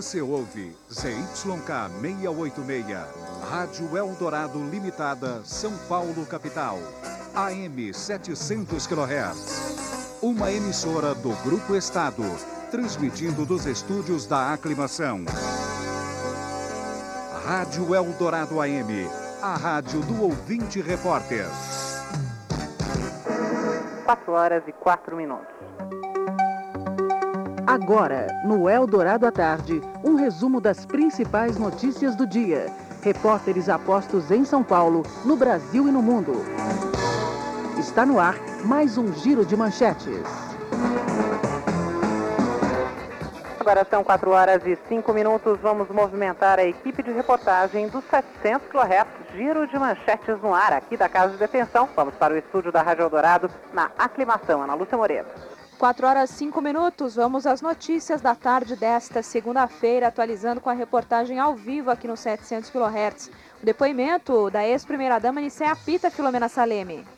Você ouve ZYK 686, Rádio Eldorado Limitada, São Paulo, capital. AM 700 kHz. Uma emissora do Grupo Estado, transmitindo dos estúdios da Aclimação. Rádio Eldorado AM, a rádio do ouvinte repórter. 4 horas e 4 minutos. Agora, no Eldorado à Tarde, um resumo das principais notícias do dia. Repórteres apostos em São Paulo, no Brasil e no mundo. Está no ar mais um giro de manchetes. Agora são 4 horas e 5 minutos. Vamos movimentar a equipe de reportagem dos 700 kHz Giro de Manchetes no ar, aqui da Casa de Detenção. Vamos para o estúdio da Rádio Eldorado, na aclimação. Ana Lúcia Moreira. 4 horas 5 minutos, vamos às notícias da tarde desta segunda-feira, atualizando com a reportagem ao vivo aqui no 700 kHz. O depoimento da ex-primeira-dama Nicea Pita Filomena Saleme.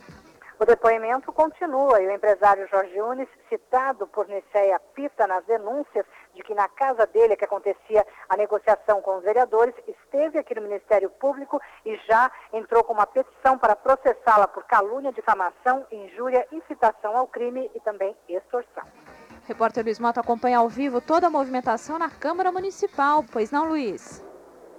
O depoimento continua e o empresário Jorge Unes, citado por Niceia Pita nas denúncias de que na casa dele é que acontecia a negociação com os vereadores, esteve aqui no Ministério Público e já entrou com uma petição para processá-la por calúnia, difamação, injúria, incitação ao crime e também extorsão. Repórter Luiz Mota acompanha ao vivo toda a movimentação na Câmara Municipal, pois não, Luiz?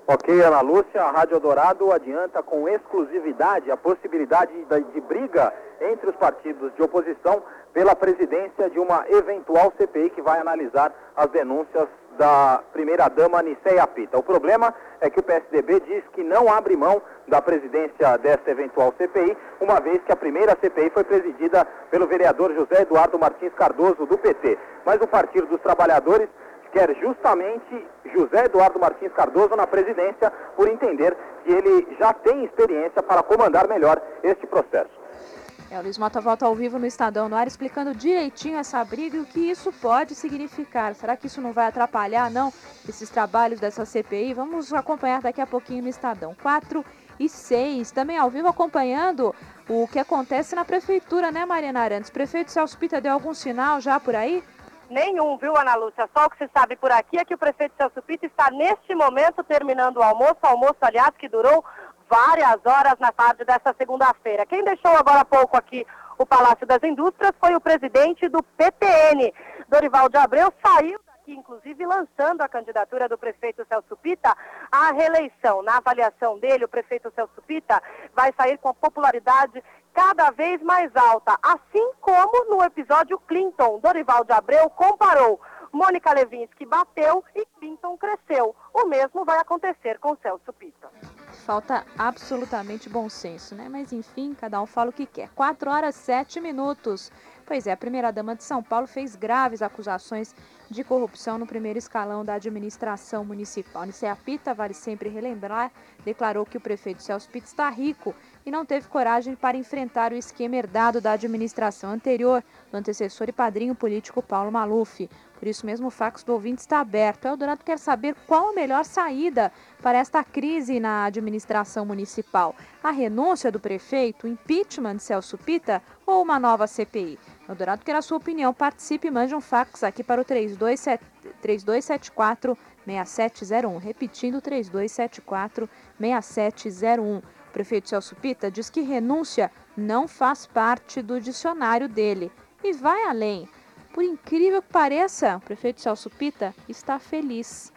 Ok, Ana Lúcia, a Rádio Dourado adianta com exclusividade a possibilidade de, de, briga entre os partidos de oposição pela presidência de uma eventual CPI que vai analisar as denúncias da primeira-dama Niceia Pita. O problema é que o PSDB diz que não abre mão da presidência desta eventual CPI, uma vez que a primeira CPI foi presidida pelo vereador José Eduardo Martins Cardoso, do PT. Mas o Partido dos Trabalhadores quer justamente José Eduardo Martins Cardoso na presidência, por entender que ele já tem experiência para comandar melhor este processo. É, o Luiz Mota volta ao vivo no Estadão no ar explicando direitinho essa briga e o que isso pode significar. Será que isso não vai atrapalhar, não, esses trabalhos dessa CPI? Vamos acompanhar daqui a pouquinho no Estadão. 4 e 6, também ao vivo acompanhando o que acontece na prefeitura, né, Mariana Arantes? Prefeito Celso Pita deu algum sinal já por aí? Nenhum, viu, Ana Lúcia? Só o que se sabe por aqui é que o prefeito Celso Pita está neste momento terminando o almoço, almoço, aliás, que durou várias horas na tarde desta segunda-feira. Quem deixou agora há pouco aqui o Palácio das Indústrias foi o presidente do PTN. Dorival de Abreu saiu daqui, inclusive lançando a candidatura do prefeito Celso Pita à reeleição. Na avaliação dele, o prefeito Celso Pita vai sair com popularidade cada vez mais alta, assim como no episódio Clinton. Dorival de Abreu comparou Mônica Levinsky bateu e Clinton cresceu. O mesmo vai acontecer com Celso Pita. Falta absolutamente bom senso, né? Mas enfim, cada um fala o que quer. 4 horas 7 minutos. Pois é, a primeira-dama de São Paulo fez graves acusações de corrupção no primeiro escalão da administração municipal. Nicea Pita, vale sempre relembrar, declarou que o prefeito Celso Pita está rico e não teve coragem para enfrentar o esquema herdado da administração anterior do antecessor e padrinho político Paulo Maluf. Por isso mesmo, o fax do ouvinte está aberto. Eldorado quer saber qual a melhor saída para esta crise na administração municipal. A renúncia do prefeito, o impeachment de Celso Pita ou uma nova CPI? Eldorado quer a sua opinião. Participe e mande um fax aqui para o 3274 6701. Repetindo, 3274 6701. O prefeito Celso Pita diz que renúncia não faz parte do dicionário dele e vai além. Por incrível que pareça, o prefeito Celso Pita está feliz.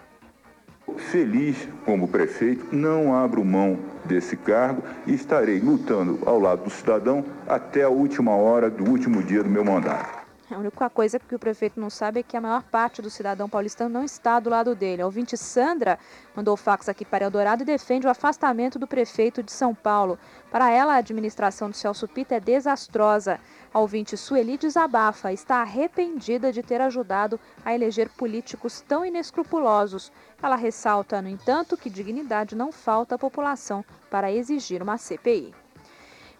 Feliz como prefeito, não abro mão desse cargo e estarei lutando ao lado do cidadão até a última hora do último dia do meu mandato. A única coisa que o prefeito não sabe é que a maior parte do cidadão paulistano não está do lado dele. A ouvinte Sandra mandou fax aqui para Eldorado e defende o afastamento do prefeito de São Paulo. Para ela, a administração do Celso Pita é desastrosa. A ouvinte Sueli desabafa, está arrependida de ter ajudado a eleger políticos tão inescrupulosos. Ela ressalta, no entanto, que dignidade não falta à população para exigir uma CPI.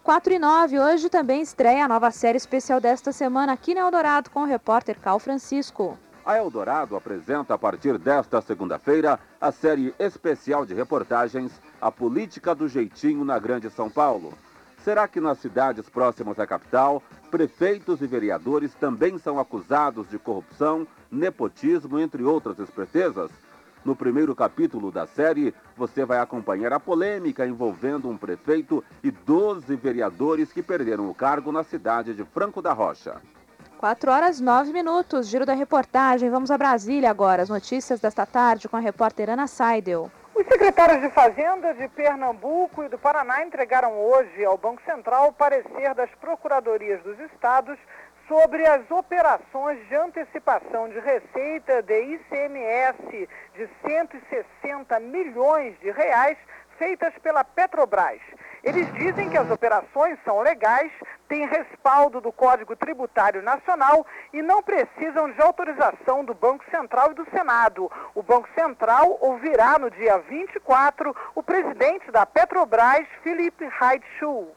4 e 9, hoje também estreia a nova série especial desta semana aqui na Eldorado com o repórter Cal Francisco. A Eldorado apresenta a partir desta segunda-feira a série especial de reportagens A Política do Jeitinho na Grande São Paulo. Será que nas cidades próximas à capital, prefeitos e vereadores também são acusados de corrupção, nepotismo, entre outras espertezas? No primeiro capítulo da série, você vai acompanhar a polêmica envolvendo um prefeito e 12 vereadores que perderam o cargo na cidade de Franco da Rocha. 4 horas 9 minutos, giro da reportagem. Vamos a Brasília agora. As notícias desta tarde com a repórter Ana Seidel. Os secretários de Fazenda de Pernambuco e do Paraná entregaram hoje ao Banco Central o parecer das procuradorias dos estados sobre as operações de antecipação de receita de ICMS de 160 milhões de reais feitas pela Petrobras. Eles dizem que as operações são legais, têm respaldo do Código Tributário Nacional e não precisam de autorização do Banco Central e do Senado. O Banco Central ouvirá no dia 24 o presidente da Petrobras, Felipe Raichu.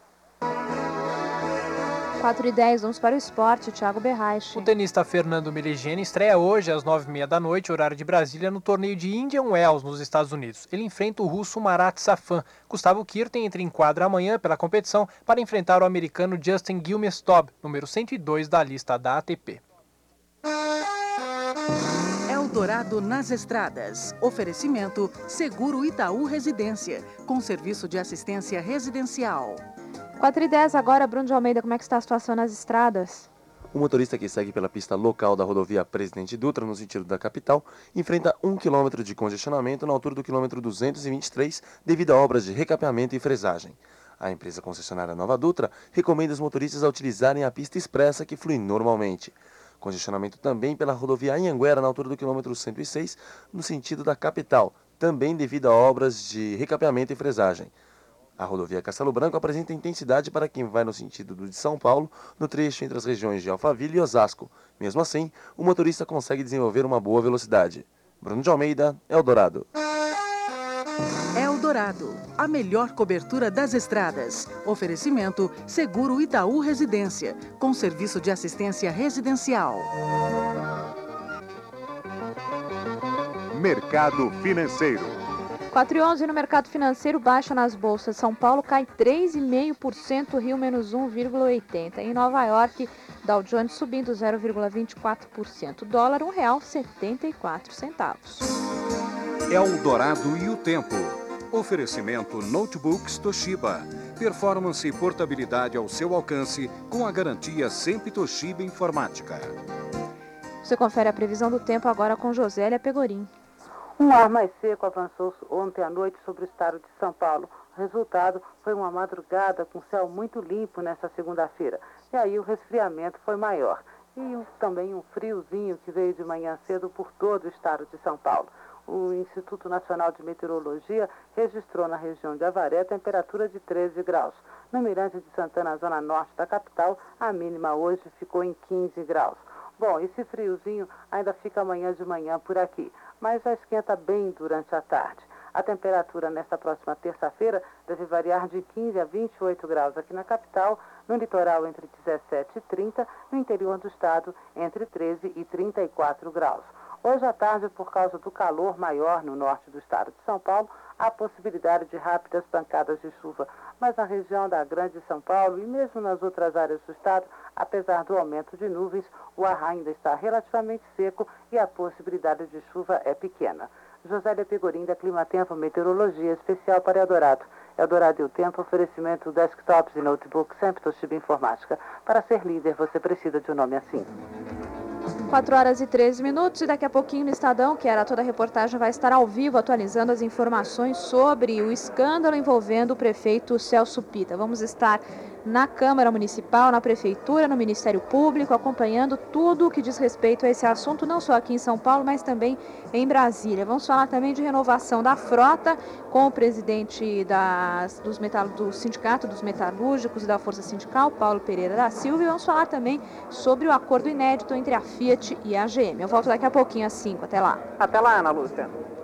4 e 10, vamos para o esporte, Thiago Berraich. O tenista Fernando Meligeni estreia hoje às 9h30 da noite, horário de Brasília, no torneio de Indian Wells, nos Estados Unidos. Ele enfrenta o russo Marat Safan. Gustavo Kirten entra em quadra amanhã pela competição para enfrentar o americano Justin Gilmestob, número 102 da lista da ATP. Eldorado nas estradas. Oferecimento Seguro Itaú Residência, com serviço de assistência residencial. 4 e 10 agora, Bruno de Almeida, como é que está a situação nas estradas? O motorista que segue pela pista local da rodovia Presidente Dutra, no sentido da capital, enfrenta um quilômetro de congestionamento na altura do quilômetro 223 devido a obras de recapeamento e fresagem. A empresa concessionária Nova Dutra recomenda os motoristas a utilizarem a pista expressa que flui normalmente. Congestionamento também pela rodovia Anhanguera, na altura do quilômetro 106, no sentido da capital, também devido a obras de recapeamento e fresagem. A rodovia Castelo Branco apresenta intensidade para quem vai no sentido do de São Paulo, no trecho entre as regiões de Alphaville e Osasco. Mesmo assim, o motorista consegue desenvolver uma boa velocidade. Bruno de Almeida, Eldorado. Eldorado, a melhor cobertura das estradas. Oferecimento Seguro Itaú Residência, com serviço de assistência residencial. Mercado Financeiro. 4 e 11 no mercado financeiro, baixa nas bolsas. São Paulo cai 3,5%, Rio menos 1,80%. Em Nova York, Dow Jones subindo 0,24%. Dólar, R$ 1,74. Eldorado e o tempo. Oferecimento Notebooks Toshiba. Performance e portabilidade ao seu alcance com a garantia sempre Toshiba Informática. Você confere a previsão do tempo agora com Josélia Pegorim. Um ar mais seco avançou ontem à noite sobre o estado de São Paulo. O resultado foi uma madrugada com céu muito limpo nesta segunda-feira. E aí o resfriamento foi maior. E também um friozinho que veio de manhã cedo por todo o estado de São Paulo. O Instituto Nacional de Meteorologia registrou na região de Avaré temperatura de 13 graus. No Mirante de Santana, zona norte da capital, a mínima hoje ficou em 15 graus. Bom, esse friozinho ainda fica amanhã de manhã por aqui mas já esquenta bem durante a tarde. A temperatura nesta próxima terça-feira deve variar de 15 a 28 graus aqui na capital, no litoral entre 17 e 30, no interior do estado entre 13 e 34 graus. Hoje à tarde, por causa do calor maior no norte do estado de São Paulo, há possibilidade de rápidas pancadas de chuva. Mas na região da Grande São Paulo e mesmo nas outras áreas do estado, apesar do aumento de nuvens, o ar ainda está relativamente seco e a possibilidade de chuva é pequena. Josélia Pegorim, da Climatempo Meteorologia, especial para Eldorado. Eldorado e o Tempo, oferecimento desktops e notebooks, sempre Toshiba Informática. Para ser líder, você precisa de um nome assim. 4 horas e 13 minutos e daqui a pouquinho no Estadão, que era toda a reportagem, vai estar ao vivo atualizando as informações sobre o escândalo envolvendo o prefeito Celso Pita. Vamos estar na Câmara Municipal, na Prefeitura, no Ministério Público, acompanhando tudo o que diz respeito a esse assunto, não só aqui em São Paulo, mas também em Brasília. Vamos falar também de renovação da frota com o presidente das, dos metal, do Sindicato dos Metalúrgicos e da Força Sindical, Paulo Pereira da Silva, e vamos falar também sobre o acordo inédito entre a Fiat e a GM. Eu volto daqui a pouquinho às 5. Até lá. Até lá, Ana Lúcia.